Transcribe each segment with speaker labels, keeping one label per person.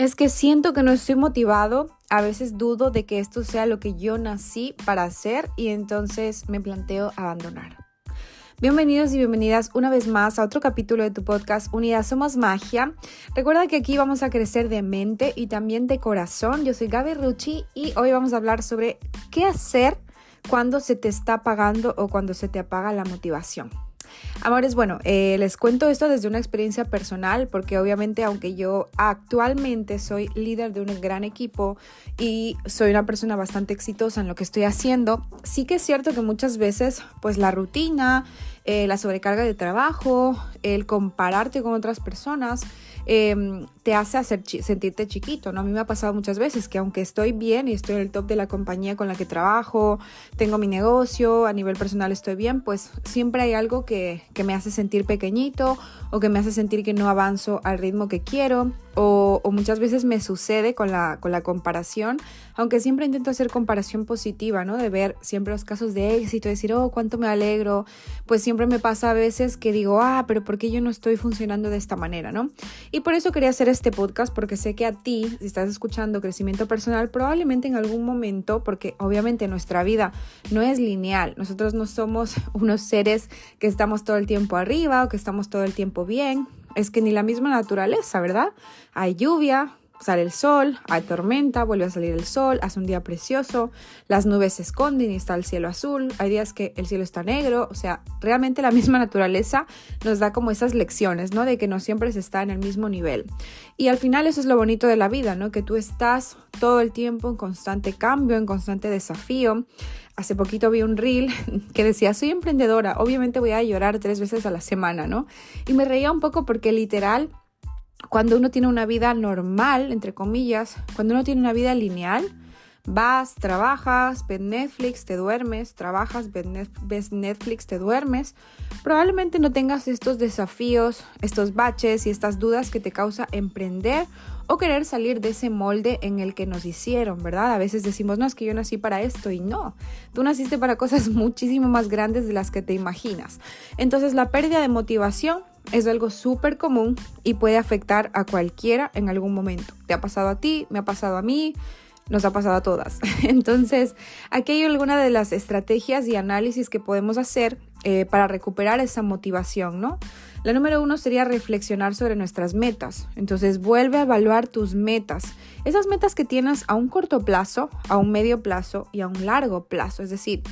Speaker 1: Es que siento que no estoy motivado, a veces dudo de que esto sea lo que yo nací para hacer y entonces me planteo abandonar. Bienvenidos y bienvenidas una vez más a otro capítulo de tu podcast Unidad Somos Magia. Recuerda que aquí vamos a crecer de mente y también de corazón. Yo soy Gaby Rucci y hoy vamos a hablar sobre qué hacer cuando se te está apagando o cuando se te apaga la motivación. Amores, bueno, eh, les cuento esto desde una experiencia personal porque obviamente aunque yo actualmente soy líder de un gran equipo y soy una persona bastante exitosa en lo que estoy haciendo, sí que es cierto que muchas veces pues la rutina, eh, la sobrecarga de trabajo, el compararte con otras personas, Em, te hace hacer sentirte chiquito, ¿no? A mí me ha pasado muchas veces que aunque estoy bien y estoy en el top de la compañía con la que trabajo, tengo mi negocio, a nivel personal estoy bien, pues siempre hay algo que, que me hace sentir pequeñito o que me hace sentir que no avanzo al ritmo que quiero o, muchas veces me sucede con la, con la comparación, aunque siempre intento hacer comparación positiva, ¿no? De ver siempre los casos de éxito, decir, oh, cuánto me alegro, pues siempre me pasa a veces que digo, ah, pero ¿por qué yo no estoy funcionando de esta manera, ¿no? Y por eso quería hacer este podcast, porque sé que a ti, si estás escuchando crecimiento personal, probablemente en algún momento, porque obviamente nuestra vida no es lineal, nosotros no somos unos seres que estamos todo el tiempo arriba o que estamos todo el tiempo bien, es que ni la misma naturaleza, ¿verdad? Hay lluvia, sale el sol, hay tormenta, vuelve a salir el sol, hace un día precioso, las nubes se esconden y está el cielo azul, hay días que el cielo está negro, o sea, realmente la misma naturaleza nos da como esas lecciones, ¿no? De que no siempre se está en el mismo nivel. Y al final eso es lo bonito de la vida, ¿no? Que tú estás todo el tiempo en constante cambio, en constante desafío. Hace poquito vi un reel que decía, soy emprendedora, obviamente voy a llorar tres veces a la semana, ¿no? Y me reía un poco porque literal cuando uno tiene una vida normal, entre comillas, cuando uno tiene una vida lineal, vas, trabajas, ves Netflix, te duermes, trabajas, ves Netflix, te duermes, probablemente no tengas estos desafíos, estos baches y estas dudas que te causa emprender o querer salir de ese molde en el que nos hicieron, ¿verdad? A veces decimos, no, es que yo nací para esto y no, tú naciste para cosas muchísimo más grandes de las que te imaginas. Entonces la pérdida de motivación es algo súper común y puede afectar a cualquiera en algún momento. Te ha pasado a ti, me ha pasado a mí, nos ha pasado a todas. Entonces, aquí hay alguna de las estrategias y análisis que podemos hacer eh, para recuperar esa motivación, ¿no? La número uno sería reflexionar sobre nuestras metas. Entonces, vuelve a evaluar tus metas. Esas metas que tienes a un corto plazo, a un medio plazo y a un largo plazo. Es decir,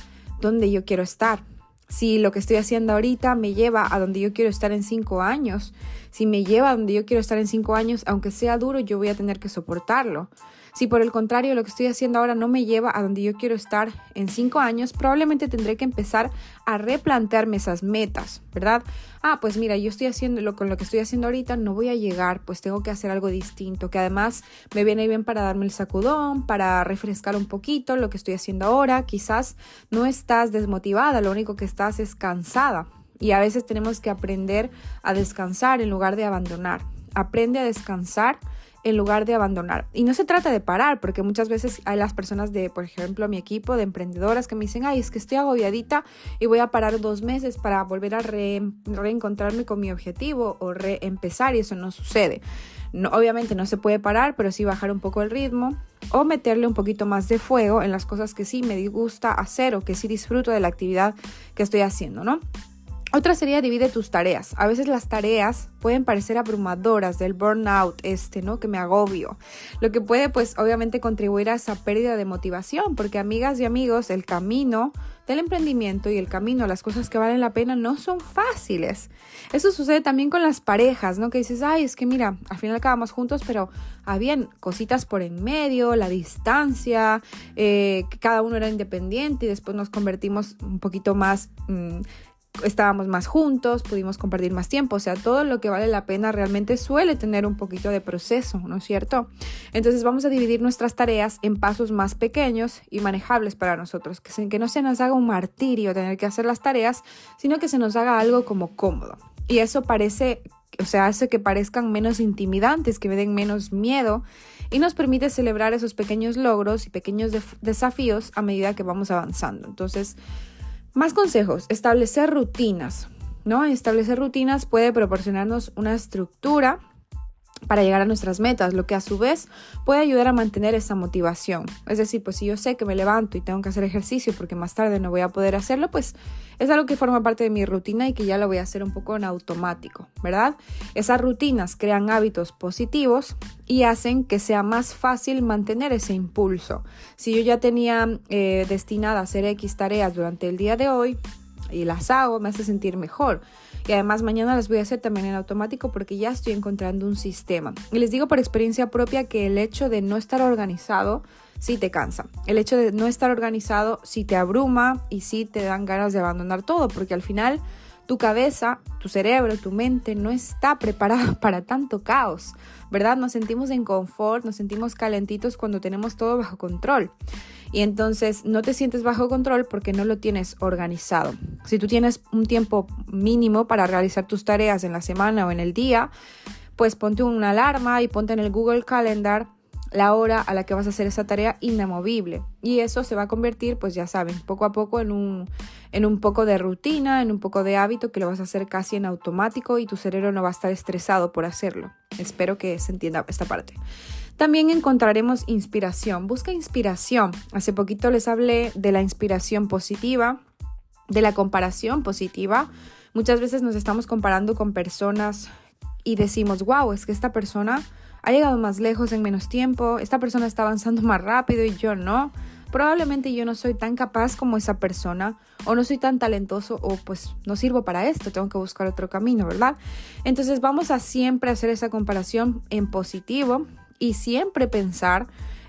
Speaker 1: dónde yo quiero estar, si lo que estoy haciendo ahorita me lleva a donde yo quiero estar en cinco años, si me lleva a donde yo quiero estar en cinco años, aunque sea duro, yo voy a tener que soportarlo. Si por el contrario lo que estoy haciendo ahora no me lleva a donde yo quiero estar en cinco años, probablemente tendré que empezar a replantearme esas metas, ¿verdad? Ah, pues mira, yo estoy haciendo lo con lo que estoy haciendo ahorita, no voy a llegar, pues tengo que hacer algo distinto, que además me viene bien para darme el sacudón, para refrescar un poquito lo que estoy haciendo ahora. Quizás no estás desmotivada, lo único que estás es cansada. Y a veces tenemos que aprender a descansar en lugar de abandonar. Aprende a descansar en lugar de abandonar. Y no se trata de parar, porque muchas veces hay las personas de, por ejemplo, mi equipo de emprendedoras que me dicen, ay, es que estoy agobiadita y voy a parar dos meses para volver a reencontrarme con mi objetivo o reempezar y eso no sucede. No, obviamente no se puede parar, pero sí bajar un poco el ritmo o meterle un poquito más de fuego en las cosas que sí me gusta hacer o que sí disfruto de la actividad que estoy haciendo, ¿no? Otra sería divide tus tareas. A veces las tareas pueden parecer abrumadoras del burnout este, ¿no? Que me agobio. Lo que puede pues obviamente contribuir a esa pérdida de motivación, porque amigas y amigos, el camino del emprendimiento y el camino a las cosas que valen la pena no son fáciles. Eso sucede también con las parejas, ¿no? Que dices, ay, es que mira, al final acabamos juntos, pero habían cositas por en medio, la distancia, eh, que cada uno era independiente y después nos convertimos un poquito más... Mm, estábamos más juntos, pudimos compartir más tiempo, o sea, todo lo que vale la pena realmente suele tener un poquito de proceso, ¿no es cierto? Entonces vamos a dividir nuestras tareas en pasos más pequeños y manejables para nosotros, que, que no se nos haga un martirio tener que hacer las tareas, sino que se nos haga algo como cómodo. Y eso parece, o sea, hace que parezcan menos intimidantes, que me den menos miedo y nos permite celebrar esos pequeños logros y pequeños desafíos a medida que vamos avanzando. Entonces, más consejos, establecer rutinas, ¿no? Establecer rutinas puede proporcionarnos una estructura para llegar a nuestras metas, lo que a su vez puede ayudar a mantener esa motivación. Es decir, pues si yo sé que me levanto y tengo que hacer ejercicio porque más tarde no voy a poder hacerlo, pues es algo que forma parte de mi rutina y que ya lo voy a hacer un poco en automático, ¿verdad? Esas rutinas crean hábitos positivos y hacen que sea más fácil mantener ese impulso. Si yo ya tenía eh, destinada a hacer X tareas durante el día de hoy y las hago, me hace sentir mejor. Y además mañana las voy a hacer también en automático porque ya estoy encontrando un sistema. Y les digo por experiencia propia que el hecho de no estar organizado sí te cansa. El hecho de no estar organizado sí te abruma y sí te dan ganas de abandonar todo porque al final tu cabeza, tu cerebro, tu mente no está preparada para tanto caos, ¿verdad? Nos sentimos en confort, nos sentimos calentitos cuando tenemos todo bajo control y entonces no te sientes bajo control porque no lo tienes organizado. Si tú tienes un tiempo mínimo para realizar tus tareas en la semana o en el día, pues ponte una alarma y ponte en el Google Calendar la hora a la que vas a hacer esa tarea inamovible. Y eso se va a convertir, pues ya saben, poco a poco en un, en un poco de rutina, en un poco de hábito que lo vas a hacer casi en automático y tu cerebro no va a estar estresado por hacerlo. Espero que se entienda esta parte. También encontraremos inspiración. Busca inspiración. Hace poquito les hablé de la inspiración positiva, de la comparación positiva. Muchas veces nos estamos comparando con personas y decimos, wow, es que esta persona ha llegado más lejos en menos tiempo, esta persona está avanzando más rápido y yo no. Probablemente yo no soy tan capaz como esa persona o no soy tan talentoso o pues no sirvo para esto, tengo que buscar otro camino, ¿verdad? Entonces vamos a siempre hacer esa comparación en positivo y siempre pensar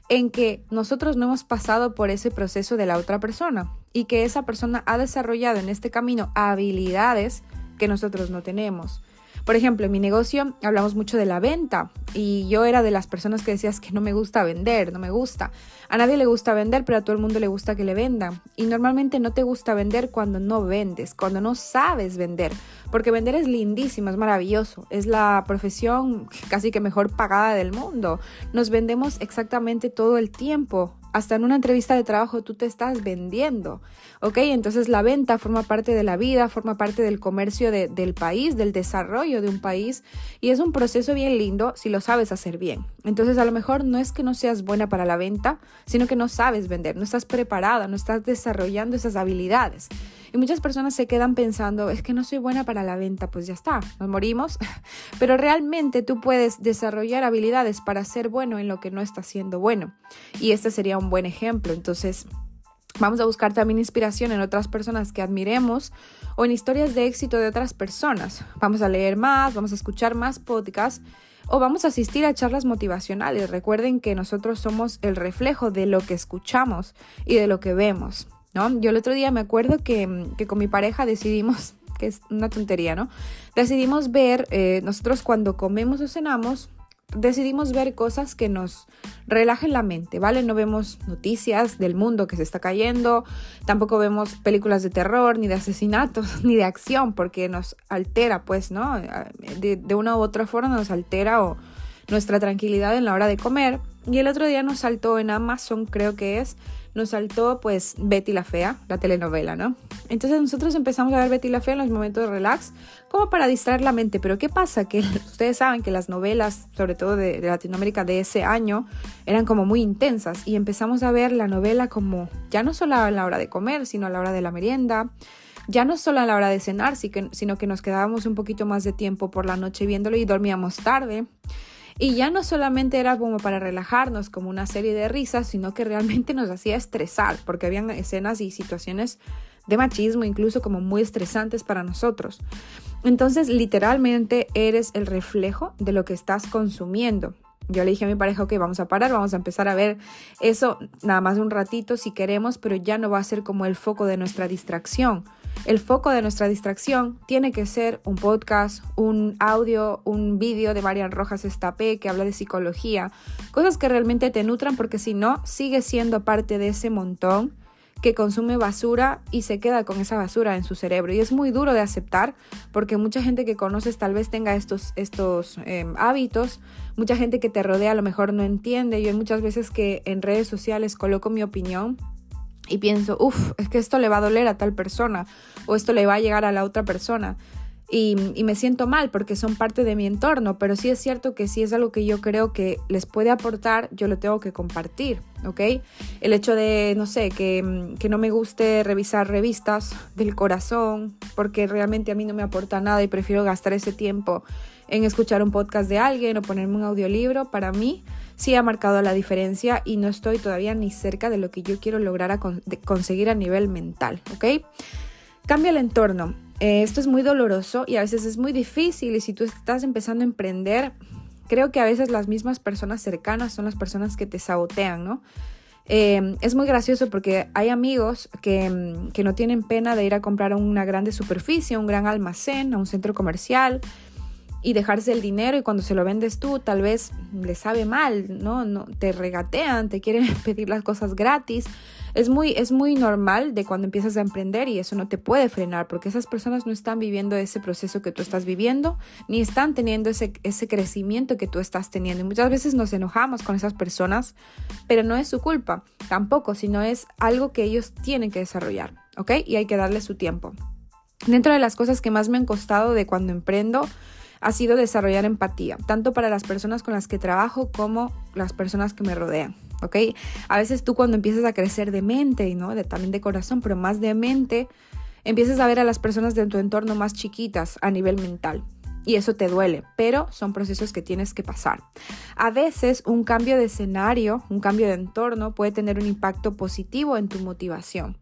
Speaker 1: en que nosotros no hemos pasado por ese proceso de la otra persona y que esa persona ha desarrollado en este camino habilidades que nosotros no tenemos. Por ejemplo, en mi negocio hablamos mucho de la venta y yo era de las personas que decías que no me gusta vender, no me gusta. A nadie le gusta vender, pero a todo el mundo le gusta que le vendan. Y normalmente no te gusta vender cuando no vendes, cuando no sabes vender, porque vender es lindísimo, es maravilloso, es la profesión casi que mejor pagada del mundo. Nos vendemos exactamente todo el tiempo hasta en una entrevista de trabajo tú te estás vendiendo, ¿ok? Entonces la venta forma parte de la vida, forma parte del comercio del país, del desarrollo de un país y es un proceso bien lindo si lo sabes hacer bien. Entonces a lo mejor no es que no seas buena para la venta, sino que no sabes vender, no estás preparada, no estás desarrollando esas habilidades. Y muchas personas se quedan pensando, es que no soy buena para la venta, pues ya está, nos morimos. Pero realmente tú puedes desarrollar habilidades para ser bueno en lo que no está siendo bueno. Y este sería un buen ejemplo. Entonces, Vamos a buscar también inspiración en otras personas que admiremos o en historias de éxito de otras personas. Vamos a leer más, vamos a escuchar más podcasts o vamos a asistir a charlas motivacionales. Recuerden que nosotros somos el reflejo de lo que escuchamos y de lo que vemos. ¿No? Yo el otro día me acuerdo que, con mi pareja decidimos, que es una tontería, ¿no? Decidimos ver, eh, nosotros cuando comemos o cenamos, decidimos ver cosas que nos relajen la mente, ¿vale? No vemos noticias del mundo que se está cayendo, tampoco vemos películas de terror, ni de asesinatos, ni de acción, porque nos altera, pues, ¿no? De, de una u otra forma nos altera o nuestra tranquilidad en la hora de comer. Y el otro día nos saltó en Amazon, creo que es, nos saltó pues Betty la Fea, la telenovela, ¿no? Entonces nosotros empezamos a ver Betty la Fea en los momentos de relax, como para distraer la mente. Pero ¿qué pasa? Que ustedes saben que las novelas, sobre todo de, Latinoamérica de ese año, eran como muy intensas y empezamos a ver la novela como ya no solo a la hora de comer, sino a la hora de la merienda. Ya no solo a la hora de cenar, sino que nos quedábamos un poquito más de tiempo por la noche viéndolo y dormíamos tarde. Y ya no solamente era como para relajarnos, como una serie de risas, sino que realmente nos hacía estresar, porque habían escenas y situaciones de machismo, incluso como muy estresantes para nosotros. Entonces, literalmente eres el reflejo de lo que estás consumiendo. Yo le dije a mi pareja, ok, vamos a parar, vamos a empezar a ver eso nada más un ratito si queremos, pero ya no va a ser como el foco de nuestra distracción. El foco de nuestra distracción tiene que ser un podcast, un audio, un vídeo de Marian Rojas Estapé que habla de psicología, cosas que realmente te nutran porque si no, sigue siendo parte de ese montón que consume basura y se queda con esa basura en su cerebro. Y es muy duro de aceptar porque mucha gente que conoces tal vez tenga estos, estos em, hábitos, mucha gente que te rodea a lo mejor no entiende. Yo muchas veces que en redes sociales coloco mi opinión y pienso, uff, es que esto le va a doler a tal persona o esto le va a llegar a la otra persona. y, me siento mal porque son parte de mi entorno, pero sí es cierto que si es algo que yo creo que les puede aportar, yo lo tengo que compartir, ¿ok? El hecho de, no sé, que, que no me guste revisar revistas del corazón porque realmente a mí no me aporta nada y prefiero gastar ese tiempo en escuchar un podcast de alguien o ponerme un audiolibro, para mí sí ha marcado la diferencia y no estoy todavía ni cerca de lo que yo quiero lograr a conseguir a nivel mental, ¿ok? Cambia el entorno. Eh, esto es muy doloroso y a veces es muy difícil y si tú estás empezando a emprender, creo que a veces las mismas personas cercanas son las personas que te sabotean, ¿no? Eh, es muy gracioso porque hay amigos que, que, no tienen pena de ir a comprar una grande superficie, un gran almacén, a un centro comercial y dejarse el dinero y cuando se lo vendes tú tal vez le sabe mal, ¿no? no te regatean, te quieren pedir las cosas gratis es muy, es muy normal de cuando empiezas a emprender y eso no te puede frenar porque esas personas no están viviendo ese proceso que tú estás viviendo ni están teniendo ese, ese crecimiento que tú estás teniendo. Y muchas veces nos enojamos con esas personas, pero no es su culpa tampoco, sino es algo que ellos tienen que desarrollar, ¿ok? Y hay que darle su tiempo. Dentro de las cosas que más me han costado de cuando emprendo, ha sido desarrollar empatía, tanto para las personas con las que trabajo como las personas que me rodean. ¿ok? A veces tú cuando empiezas a crecer de mente, ¿no? De, también de corazón, pero más de mente, empiezas a ver a las personas de tu entorno más chiquitas a nivel mental. Y eso te duele, pero son procesos que tienes que pasar. A veces un cambio de escenario, un cambio de entorno puede tener un impacto positivo en tu motivación.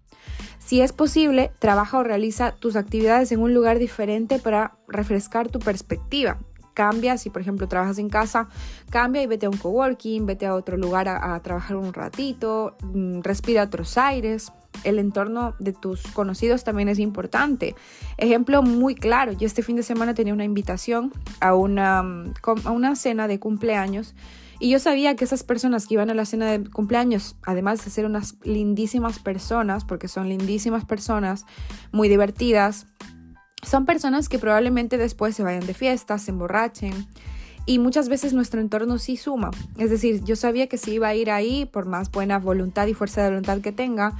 Speaker 1: Si es posible, trabaja o realiza tus actividades en un lugar diferente para refrescar tu perspectiva cambia, si por ejemplo trabajas en casa, cambia y vete a un coworking, vete a otro lugar a, trabajar un ratito, mm, respira otros aires. El entorno de tus conocidos también es importante. Ejemplo muy claro, yo este fin de semana tenía una invitación a una, mm, a una cena de cumpleaños y yo sabía que esas personas que iban a la cena de cumpleaños, además de ser unas lindísimas personas, porque son lindísimas personas, muy divertidas, son personas que probablemente después se vayan de fiesta, se emborrachen y muchas veces nuestro entorno sí suma. Es decir, yo sabía que si iba a ir ahí, por más buena voluntad y fuerza de voluntad que tenga,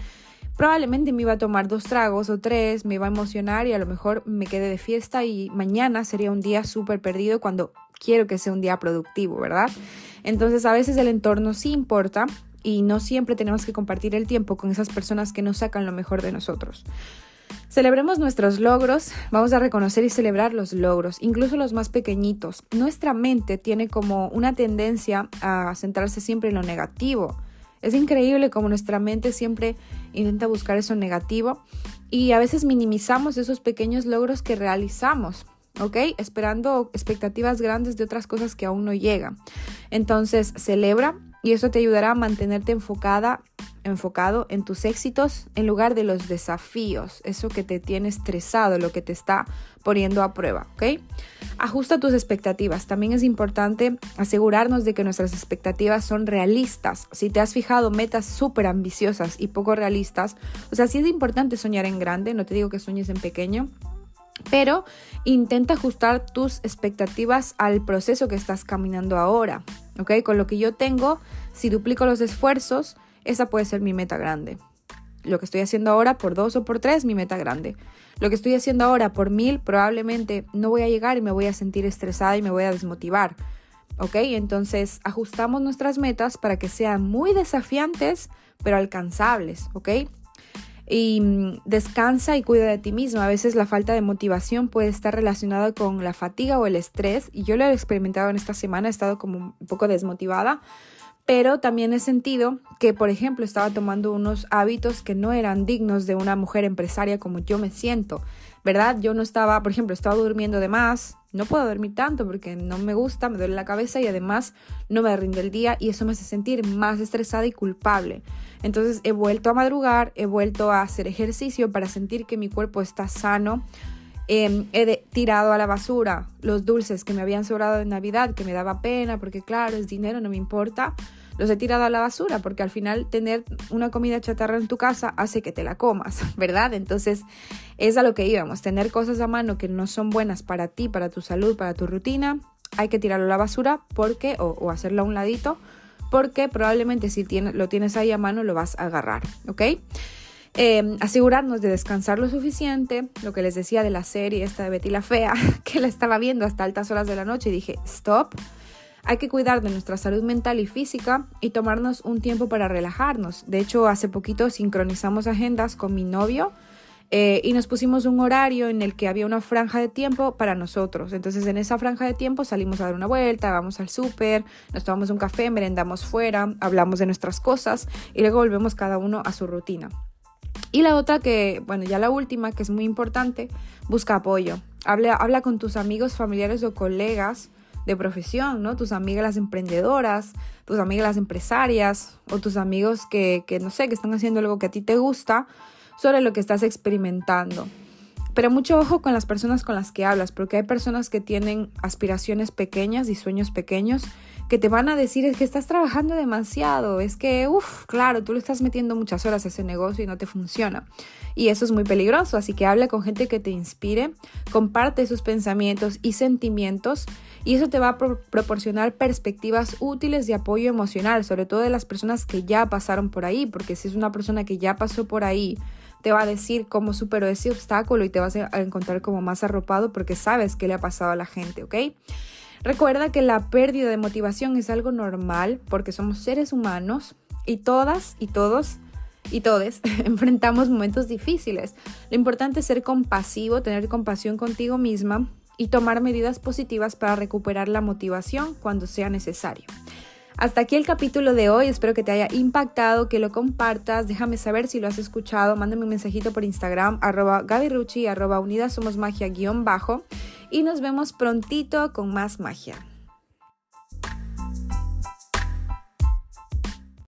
Speaker 1: probablemente me iba a tomar dos tragos o tres, me iba a emocionar y a lo mejor me quedé de fiesta y mañana sería un día súper perdido cuando quiero que sea un día productivo, ¿verdad? Entonces a veces el entorno sí importa y no siempre tenemos que compartir el tiempo con esas personas que nos sacan lo mejor de nosotros. Celebremos nuestros logros, vamos a reconocer y celebrar los logros, incluso los más pequeñitos. Nuestra mente tiene como una tendencia a centrarse siempre en lo negativo. Es increíble como nuestra mente siempre intenta buscar eso negativo y a veces minimizamos esos pequeños logros que realizamos. ¿Ok? Esperando expectativas grandes de otras cosas que aún no llegan. Entonces, celebra y eso te ayudará a mantenerte enfocada enfocado en tus éxitos en lugar de los desafíos, eso que te tiene estresado, lo que te está poniendo a prueba, ¿ok? Ajusta tus expectativas. También es importante asegurarnos de que nuestras expectativas son realistas. Si te has fijado metas súper ambiciosas y poco realistas, o sea, sí es importante soñar en grande, no te digo que sueñes en pequeño, pero intenta ajustar tus expectativas al proceso que estás caminando ahora, ¿ok? Con lo que yo tengo, si duplico los esfuerzos, esa puede ser mi meta grande. Lo que estoy haciendo ahora por dos o por tres, mi meta grande. Lo que estoy haciendo ahora por mil, probablemente no voy a llegar y me voy a sentir estresada y me voy a desmotivar. ¿Ok? Entonces ajustamos nuestras metas para que sean muy desafiantes, pero alcanzables. ¿Ok? Y mm, descansa y cuida de ti mismo. A veces la falta de motivación puede estar relacionada con la fatiga o el estrés y yo lo he experimentado en esta semana, he estado como un poco desmotivada pero también he sentido que, por ejemplo, estaba tomando unos hábitos que no eran dignos de una mujer empresaria como yo me siento, ¿verdad? Yo no estaba, por ejemplo, estaba durmiendo de más, no puedo dormir tanto porque no me gusta, me duele la cabeza y además no me rinde el día y eso me hace sentir más estresada y culpable. Entonces he vuelto a madrugar, he vuelto a hacer ejercicio para sentir que mi cuerpo está sano. Em, he tirado a la basura los dulces que me habían sobrado de Navidad, que me daba pena, porque claro, es dinero, no me importa los he tirado a la basura porque al final tener una comida chatarra en tu casa hace que te la comas, ¿verdad? Entonces es a lo que íbamos, tener cosas a mano que no son buenas para ti, para tu salud, para tu rutina, hay que tirarlo a la basura porque o, hacerlo a un ladito porque probablemente si lo tienes ahí a mano lo vas a agarrar, ¿ok? Em, asegurarnos de descansar lo suficiente, lo que les decía de la serie esta de Betty la Fea, que la estaba viendo hasta altas horas de la noche y dije, stop, hay que cuidar de nuestra salud mental y física y tomarnos un tiempo para relajarnos. De hecho, hace poquito sincronizamos agendas con mi novio eh, y nos pusimos un horario en el que había una franja de tiempo para nosotros. Entonces en esa franja de tiempo salimos a dar una vuelta, vamos al súper, nos tomamos un café, merendamos fuera, hablamos de nuestras cosas y luego volvemos cada uno a su rutina. Y la otra que, bueno, ya la última, que es muy importante, busca apoyo. Habla, habla con tus amigos, familiares o colegas de profesión, ¿no? Tus amigas las emprendedoras, tus amigas las empresarias o tus amigos que, que no sé, que están haciendo algo que a ti te gusta sobre lo que estás experimentando. Pero mucho ojo con las personas con las que hablas, porque hay personas que tienen aspiraciones pequeñas y sueños pequeños que te van a decir es que estás trabajando demasiado, es que, uff, claro, tú le estás metiendo muchas horas a ese negocio y no te funciona. Y eso es muy peligroso, así que habla con gente que te inspire, comparte sus pensamientos y sentimientos y eso te va a proporcionar perspectivas útiles de apoyo emocional, sobre todo de las personas que ya pasaron por ahí, porque si es una persona que ya pasó por ahí, te va a decir cómo superó ese obstáculo y te vas a encontrar como más arropado porque sabes qué le ha pasado a la gente, ¿ok? Recuerda que la pérdida de motivación es algo normal porque somos seres humanos y todas y todos y todos enfrentamos momentos difíciles. Lo importante es ser compasivo, tener compasión contigo misma y tomar medidas positivas para recuperar la motivación cuando sea necesario. Hasta aquí el capítulo de hoy, espero que te haya impactado, que lo compartas, déjame saber si lo has escuchado, mándame un mensajito por Instagram, arroba gabirucci, arroba unidas somos magia guion bajo, y nos vemos prontito con más magia.